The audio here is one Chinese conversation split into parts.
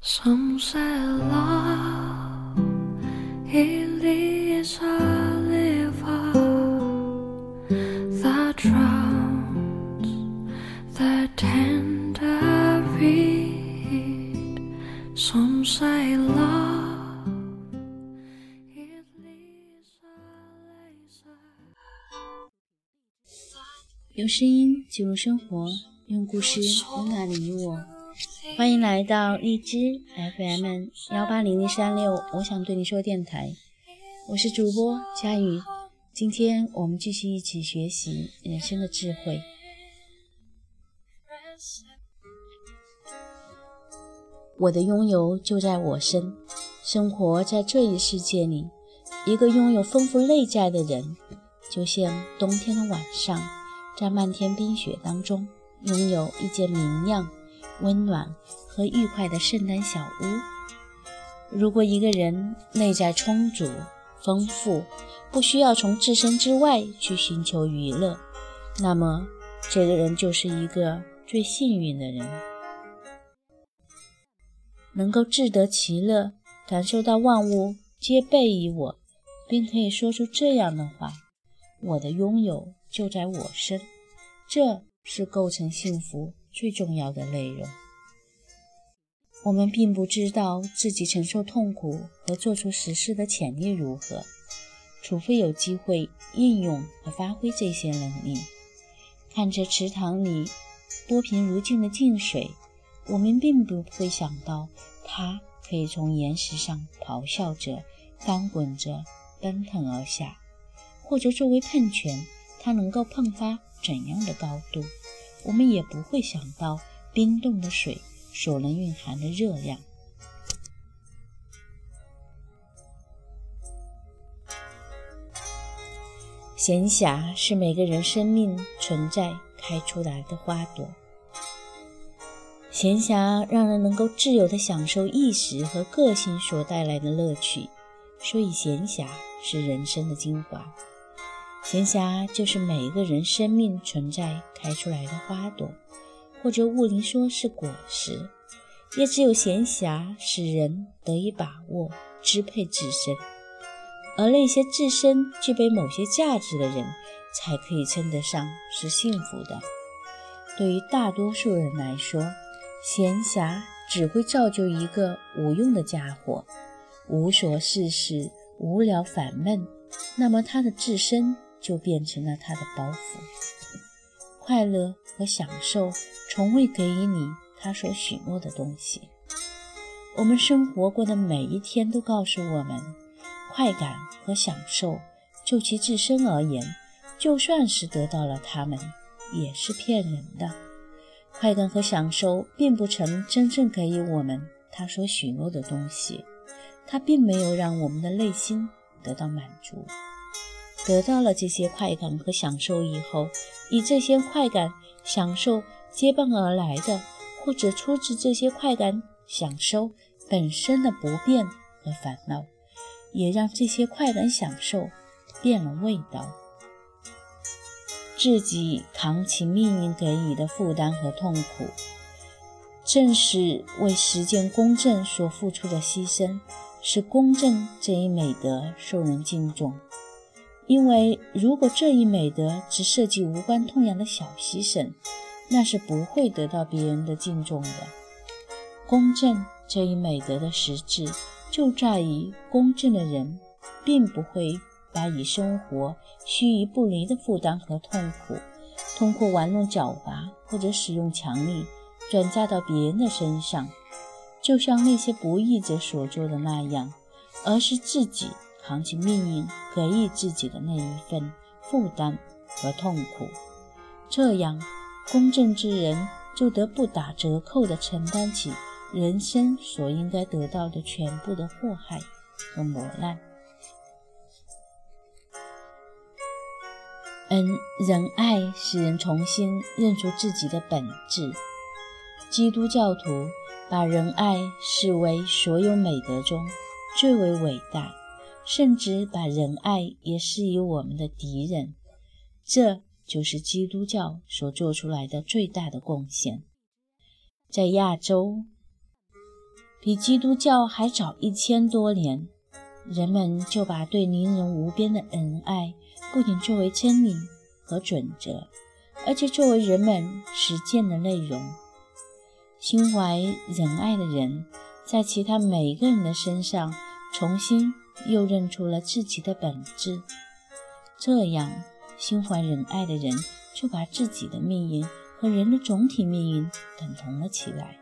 Some say love it is a liver that drowns the tender reed. Some say love it leaves a laser. 用声音记录生活，用故事温暖你我。欢迎来到荔枝 FM 幺八零零三六，我想对你说电台，我是主播佳宇。今天我们继续一起学习人生的智慧。我的拥有就在我身，生活在这一世界里，一个拥有丰富内在的人，就像冬天的晚上，在漫天冰雪当中，拥有一件明亮。温暖和愉快的圣诞小屋。如果一个人内在充足、丰富，不需要从自身之外去寻求娱乐，那么这个人就是一个最幸运的人，能够自得其乐，感受到万物皆备于我，并可以说出这样的话：“我的拥有就在我身。”这是构成幸福。最重要的内容，我们并不知道自己承受痛苦和做出实事的潜力如何，除非有机会应用和发挥这些能力。看着池塘里波平如镜的静水，我们并不会想到它可以从岩石上咆哮着、翻滚着奔腾而下，或者作为喷泉，它能够迸发怎样的高度。我们也不会想到冰冻的水所能蕴含的热量。闲暇是每个人生命存在开出来的花朵。闲暇让人能够自由地享受意识和个性所带来的乐趣，所以闲暇是人生的精华。闲暇就是每一个人生命存在开出来的花朵，或者物灵说是果实。也只有闲暇使人得以把握、支配自身，而那些自身具备某些价值的人，才可以称得上是幸福的。对于大多数人来说，闲暇只会造就一个无用的家伙，无所事事、无聊烦闷。那么他的自身。就变成了他的包袱。快乐和享受从未给予你他所许诺的东西。我们生活过的每一天都告诉我们，快感和享受就其自身而言，就算是得到了它们，也是骗人的。快感和享受并不曾真正给予我们他所许诺的东西，它并没有让我们的内心得到满足。得到了这些快感和享受以后，以这些快感、享受结伴而来的，或者出自这些快感、享受本身的不便和烦恼，也让这些快感、享受变了味道。自己扛起命运给予的负担和痛苦，正是为实践公正所付出的牺牲，使公正这一美德受人敬重。因为如果这一美德只涉及无关痛痒的小牺牲，那是不会得到别人的敬重的。公正这一美德的实质就在于，公正的人并不会把以生活须臾不离的负担和痛苦，通过玩弄狡猾或者使用强力转嫁到别人的身上，就像那些不义者所做的那样，而是自己。扛起命运给予自己的那一份负担和痛苦，这样公正之人就得不打折扣地承担起人生所应该得到的全部的祸害和磨难。恩仁爱使人重新认出自己的本质。基督教徒把仁爱视为所有美德中最为伟大。甚至把仁爱也视为我们的敌人，这就是基督教所做出来的最大的贡献。在亚洲，比基督教还早一千多年，人们就把对邻人无边的恩爱，不仅作为真理和准则，而且作为人们实践的内容。心怀仁爱的人，在其他每个人的身上，重新又认出了自己的本质。这样，心怀仁爱的人就把自己的命运和人的总体命运等同了起来。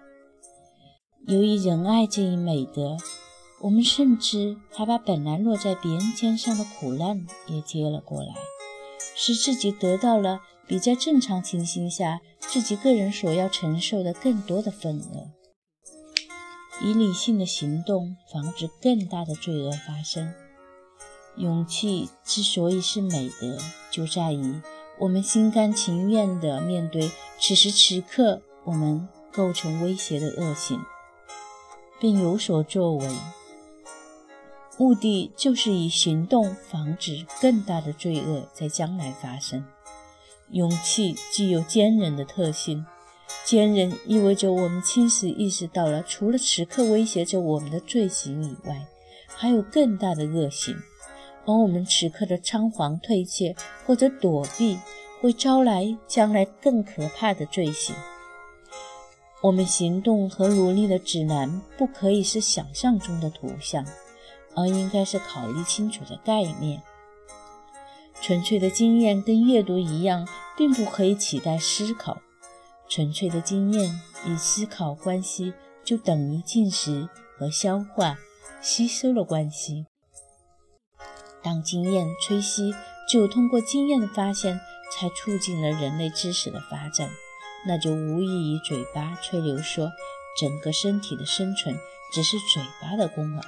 由于仁爱这一美德，我们甚至还把本来落在别人肩上的苦难也接了过来，使自己得到了比在正常情形下自己个人所要承受的更多的份额。以理性的行动防止更大的罪恶发生。勇气之所以是美德，就在于我们心甘情愿地面对此时此刻我们构成威胁的恶行。并有所作为，目的就是以行动防止更大的罪恶在将来发生。勇气具有坚韧的特性，坚韧意味着我们清晰意识到了，除了此刻威胁着我们的罪行以外，还有更大的恶行，而我们此刻的仓皇退却或者躲避，会招来将来更可怕的罪行。我们行动和努力的指南不可以是想象中的图像，而应该是考虑清楚的概念。纯粹的经验跟阅读一样，并不可以取代思考。纯粹的经验与思考关系就等于进食和消化、吸收的关系。当经验吹息，只有通过经验的发现，才促进了人类知识的发展。那就无异于嘴巴吹牛说整个身体的生存只是嘴巴的功劳。